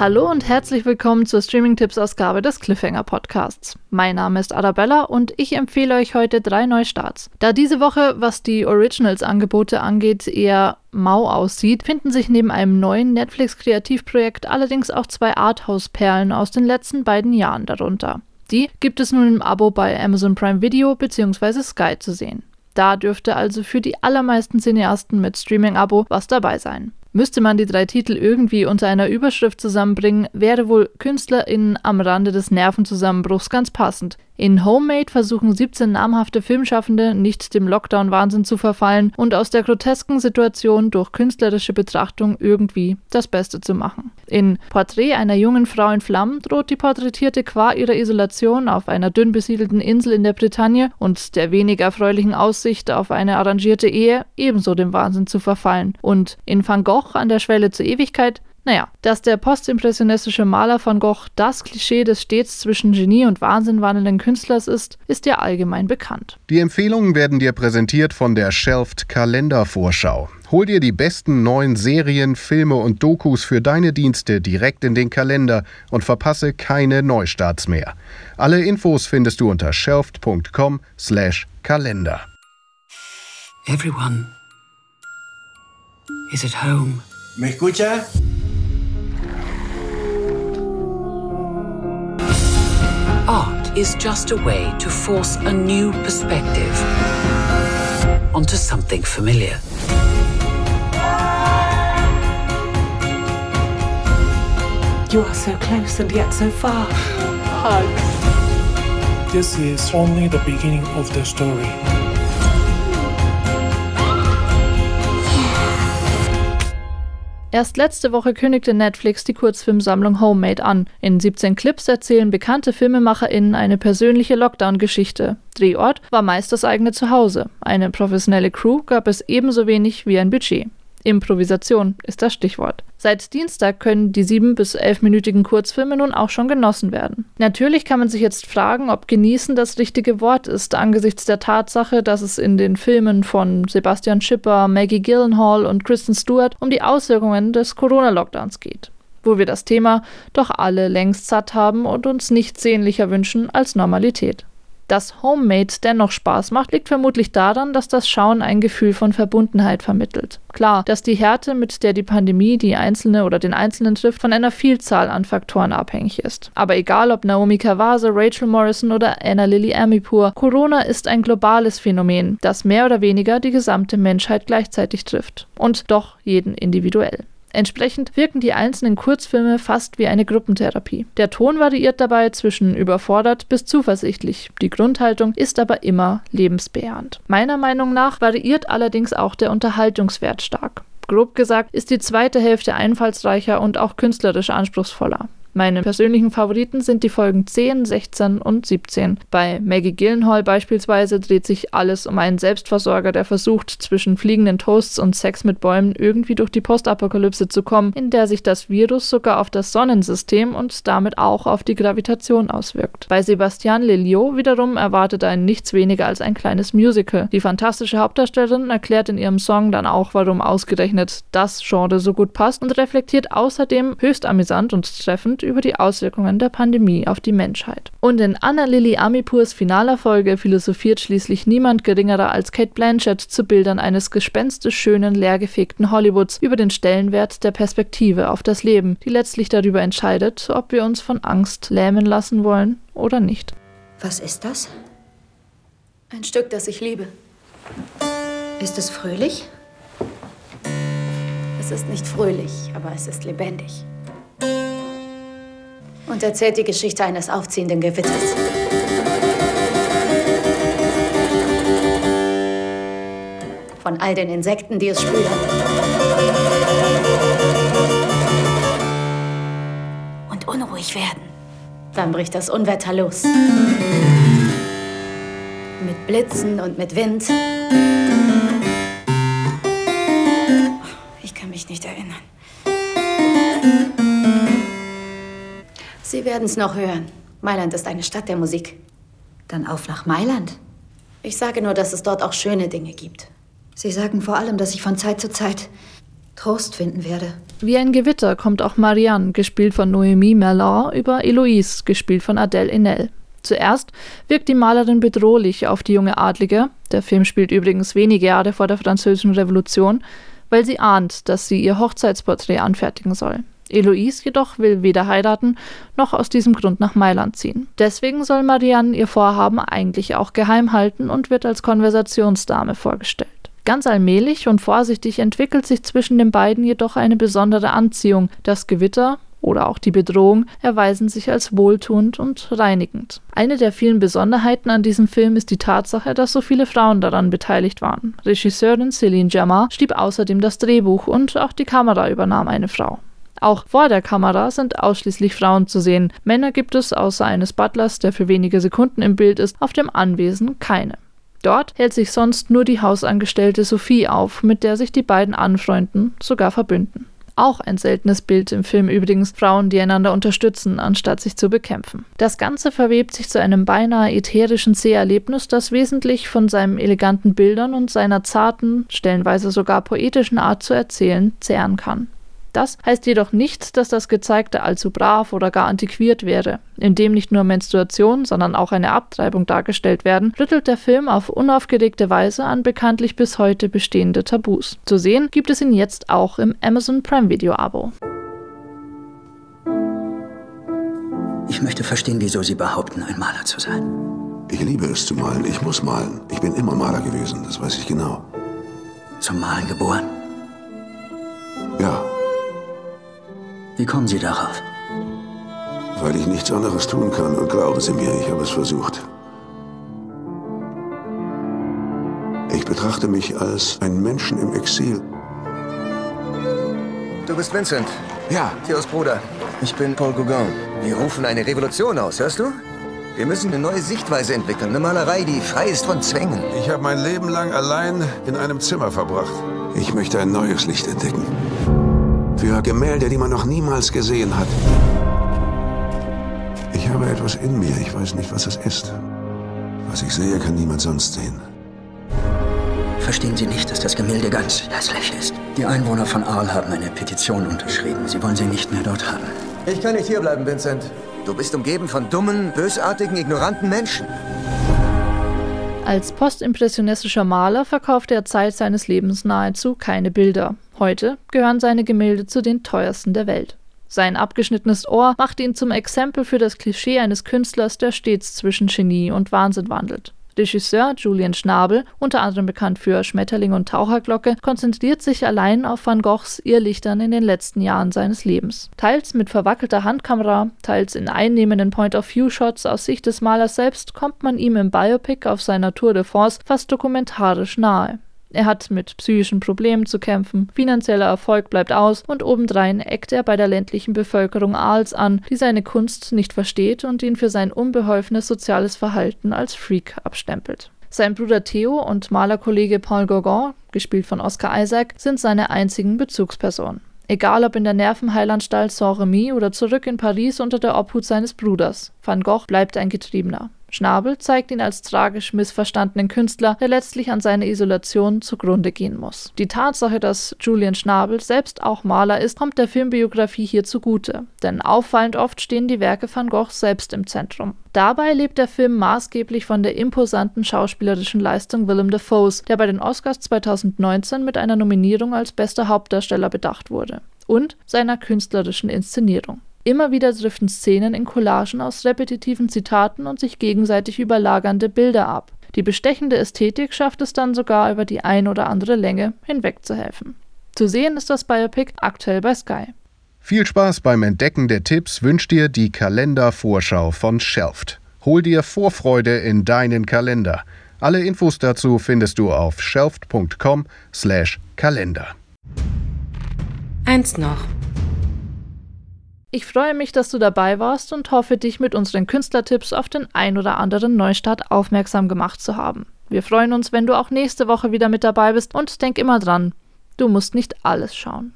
Hallo und herzlich willkommen zur Streaming-Tipps-Ausgabe des Cliffhanger Podcasts. Mein Name ist Arabella und ich empfehle euch heute drei Neustarts. Da diese Woche, was die Originals-Angebote angeht, eher mau aussieht, finden sich neben einem neuen Netflix-Kreativprojekt allerdings auch zwei Arthouse-Perlen aus den letzten beiden Jahren darunter. Die gibt es nun im Abo bei Amazon Prime Video bzw. Sky zu sehen. Da dürfte also für die allermeisten Cineasten mit Streaming-Abo was dabei sein. Müsste man die drei Titel irgendwie unter einer Überschrift zusammenbringen, wäre wohl KünstlerInnen am Rande des Nervenzusammenbruchs ganz passend. In Homemade versuchen 17 namhafte Filmschaffende nicht dem Lockdown-Wahnsinn zu verfallen und aus der grotesken Situation durch künstlerische Betrachtung irgendwie das Beste zu machen. In Porträt einer jungen Frau in Flammen droht die Porträtierte qua ihrer Isolation auf einer dünn besiedelten Insel in der Bretagne und der wenig erfreulichen Aussicht auf eine arrangierte Ehe ebenso dem Wahnsinn zu verfallen. Und in Van Gogh an der Schwelle zur Ewigkeit naja, dass der postimpressionistische Maler van Gogh das Klischee des stets zwischen Genie und Wahnsinn wandelnden Künstlers ist, ist ja allgemein bekannt. Die Empfehlungen werden dir präsentiert von der Shelfed Kalendervorschau. Hol dir die besten neuen Serien, Filme und Dokus für deine Dienste direkt in den Kalender und verpasse keine Neustarts mehr. Alle Infos findest du unter shelfed.com/kalender. Everyone is at home. ¿Me escucha? Art is just a way to force a new perspective onto something familiar. You are so close and yet so far. Hug. This is only the beginning of the story. Erst letzte Woche kündigte Netflix die Kurzfilmsammlung Homemade an. In 17 Clips erzählen bekannte FilmemacherInnen eine persönliche Lockdown-Geschichte. Drehort war meist das eigene Zuhause. Eine professionelle Crew gab es ebenso wenig wie ein Budget. Improvisation ist das Stichwort. Seit Dienstag können die sieben bis elfminütigen Kurzfilme nun auch schon genossen werden. Natürlich kann man sich jetzt fragen, ob genießen das richtige Wort ist, angesichts der Tatsache, dass es in den Filmen von Sebastian Schipper, Maggie Gyllenhaal und Kristen Stewart um die Auswirkungen des Corona-Lockdowns geht. Wo wir das Thema doch alle längst satt haben und uns nichts sehnlicher wünschen als Normalität. Dass Homemade dennoch Spaß macht, liegt vermutlich daran, dass das Schauen ein Gefühl von Verbundenheit vermittelt. Klar, dass die Härte, mit der die Pandemie die Einzelne oder den Einzelnen trifft, von einer Vielzahl an Faktoren abhängig ist. Aber egal ob Naomi Kawase, Rachel Morrison oder Anna Lily Amipur, Corona ist ein globales Phänomen, das mehr oder weniger die gesamte Menschheit gleichzeitig trifft. Und doch jeden individuell. Entsprechend wirken die einzelnen Kurzfilme fast wie eine Gruppentherapie. Der Ton variiert dabei zwischen überfordert bis zuversichtlich. Die Grundhaltung ist aber immer lebensbejahend. Meiner Meinung nach variiert allerdings auch der Unterhaltungswert stark. Grob gesagt ist die zweite Hälfte einfallsreicher und auch künstlerisch anspruchsvoller. Meine persönlichen Favoriten sind die Folgen 10, 16 und 17. Bei Maggie Gyllenhaal beispielsweise dreht sich alles um einen Selbstversorger, der versucht, zwischen fliegenden Toasts und Sex mit Bäumen irgendwie durch die Postapokalypse zu kommen, in der sich das Virus sogar auf das Sonnensystem und damit auch auf die Gravitation auswirkt. Bei Sebastian Lelio wiederum erwartet einen nichts weniger als ein kleines Musical. Die fantastische Hauptdarstellerin erklärt in ihrem Song dann auch, warum ausgerechnet das Genre so gut passt und reflektiert außerdem höchst amüsant und treffend über die Auswirkungen der Pandemie auf die Menschheit. Und in Anna Lily Amipurs finaler Folge philosophiert schließlich niemand geringerer als Kate Blanchett zu Bildern eines gespenstisch schönen, leergefegten Hollywoods über den Stellenwert der Perspektive auf das Leben, die letztlich darüber entscheidet, ob wir uns von Angst lähmen lassen wollen oder nicht. Was ist das? Ein Stück, das ich liebe. Ist es fröhlich? Es ist nicht fröhlich, aber es ist lebendig und erzählt die Geschichte eines aufziehenden Gewitters. Von all den Insekten, die es spüren. Und unruhig werden. Dann bricht das Unwetter los. Mit Blitzen und mit Wind. Ich kann mich nicht erinnern. Sie werden es noch hören. Mailand ist eine Stadt der Musik. Dann auf nach Mailand. Ich sage nur, dass es dort auch schöne Dinge gibt. Sie sagen vor allem, dass ich von Zeit zu Zeit Trost finden werde. Wie ein Gewitter kommt auch Marianne, gespielt von Noémie Merlan, über Eloise, gespielt von Adèle Haenel. Zuerst wirkt die Malerin bedrohlich auf die junge Adlige, der Film spielt übrigens wenige Jahre vor der Französischen Revolution, weil sie ahnt, dass sie ihr Hochzeitsporträt anfertigen soll. Eloise jedoch will weder heiraten noch aus diesem Grund nach Mailand ziehen. Deswegen soll Marianne ihr Vorhaben eigentlich auch geheim halten und wird als Konversationsdame vorgestellt. Ganz allmählich und vorsichtig entwickelt sich zwischen den beiden jedoch eine besondere Anziehung. Das Gewitter oder auch die Bedrohung erweisen sich als wohltuend und reinigend. Eine der vielen Besonderheiten an diesem Film ist die Tatsache, dass so viele Frauen daran beteiligt waren. Regisseurin Céline Jamar schrieb außerdem das Drehbuch und auch die Kamera übernahm eine Frau. Auch vor der Kamera sind ausschließlich Frauen zu sehen. Männer gibt es außer eines Butlers, der für wenige Sekunden im Bild ist, auf dem Anwesen keine. Dort hält sich sonst nur die Hausangestellte Sophie auf, mit der sich die beiden anfreunden, sogar verbünden. Auch ein seltenes Bild im Film übrigens, Frauen, die einander unterstützen, anstatt sich zu bekämpfen. Das Ganze verwebt sich zu einem beinahe ätherischen Seherlebnis, das wesentlich von seinen eleganten Bildern und seiner zarten, stellenweise sogar poetischen Art zu erzählen zehren kann. Das heißt jedoch nicht, dass das Gezeigte allzu brav oder gar antiquiert wäre. Indem nicht nur Menstruation, sondern auch eine Abtreibung dargestellt werden, rüttelt der Film auf unaufgeregte Weise an bekanntlich bis heute bestehende Tabus. Zu sehen gibt es ihn jetzt auch im Amazon Prime Video Abo. Ich möchte verstehen, wieso Sie behaupten, ein Maler zu sein. Ich liebe es zu malen. Ich muss malen. Ich bin immer Maler gewesen, das weiß ich genau. Zum Malen geboren? Kommen Sie darauf? Weil ich nichts anderes tun kann und glauben Sie mir, ich habe es versucht. Ich betrachte mich als ein Menschen im Exil. Du bist Vincent. Ja. Theos Bruder. Ich bin Paul Gauguin. Wir rufen eine Revolution aus, hörst du? Wir müssen eine neue Sichtweise entwickeln. Eine Malerei, die frei ist von Zwängen. Ich habe mein Leben lang allein in einem Zimmer verbracht. Ich möchte ein neues Licht entdecken. Für Gemälde, die man noch niemals gesehen hat. Ich habe etwas in mir. Ich weiß nicht, was es ist. Was ich sehe, kann niemand sonst sehen. Verstehen Sie nicht, dass das Gemälde ganz hässlich ist? Die Einwohner von Arles haben eine Petition unterschrieben. Sie wollen sie nicht mehr dort haben. Ich kann nicht hierbleiben, Vincent. Du bist umgeben von dummen, bösartigen, ignoranten Menschen. Als postimpressionistischer Maler verkaufte er Zeit seines Lebens nahezu keine Bilder. Heute gehören seine Gemälde zu den teuersten der Welt. Sein abgeschnittenes Ohr macht ihn zum Exempel für das Klischee eines Künstlers, der stets zwischen Genie und Wahnsinn wandelt. Regisseur Julian Schnabel, unter anderem bekannt für Schmetterling und Taucherglocke, konzentriert sich allein auf Van Goghs Irrlichtern in den letzten Jahren seines Lebens. Teils mit verwackelter Handkamera, teils in einnehmenden Point-of-View-Shots aus Sicht des Malers selbst kommt man ihm im Biopic auf seiner Tour de France fast dokumentarisch nahe. Er hat mit psychischen Problemen zu kämpfen, finanzieller Erfolg bleibt aus und obendrein eckt er bei der ländlichen Bevölkerung Aals an, die seine Kunst nicht versteht und ihn für sein unbeholfenes soziales Verhalten als Freak abstempelt. Sein Bruder Theo und Malerkollege Paul Gauguin, gespielt von Oscar Isaac, sind seine einzigen Bezugspersonen. Egal ob in der Nervenheilanstalt Saint-Remy oder zurück in Paris unter der Obhut seines Bruders, Van Gogh bleibt ein Getriebener. Schnabel zeigt ihn als tragisch missverstandenen Künstler, der letztlich an seiner Isolation zugrunde gehen muss. Die Tatsache, dass Julian Schnabel selbst auch Maler ist, kommt der Filmbiografie hier zugute, denn auffallend oft stehen die Werke van Gogh selbst im Zentrum. Dabei lebt der Film maßgeblich von der imposanten schauspielerischen Leistung Willem Dafoes, der bei den Oscars 2019 mit einer Nominierung als bester Hauptdarsteller bedacht wurde, und seiner künstlerischen Inszenierung. Immer wieder driften Szenen in Collagen aus repetitiven Zitaten und sich gegenseitig überlagernde Bilder ab. Die bestechende Ästhetik schafft es dann sogar über die ein oder andere Länge hinwegzuhelfen. Zu sehen ist das Biopic aktuell bei Sky. Viel Spaß beim Entdecken der Tipps wünscht dir die Kalendervorschau von Shelft. Hol dir Vorfreude in deinen Kalender. Alle Infos dazu findest du auf shelft.com/kalender. Eins noch. Ich freue mich, dass du dabei warst und hoffe, dich mit unseren Künstlertipps auf den ein oder anderen Neustart aufmerksam gemacht zu haben. Wir freuen uns, wenn du auch nächste Woche wieder mit dabei bist und denk immer dran, du musst nicht alles schauen.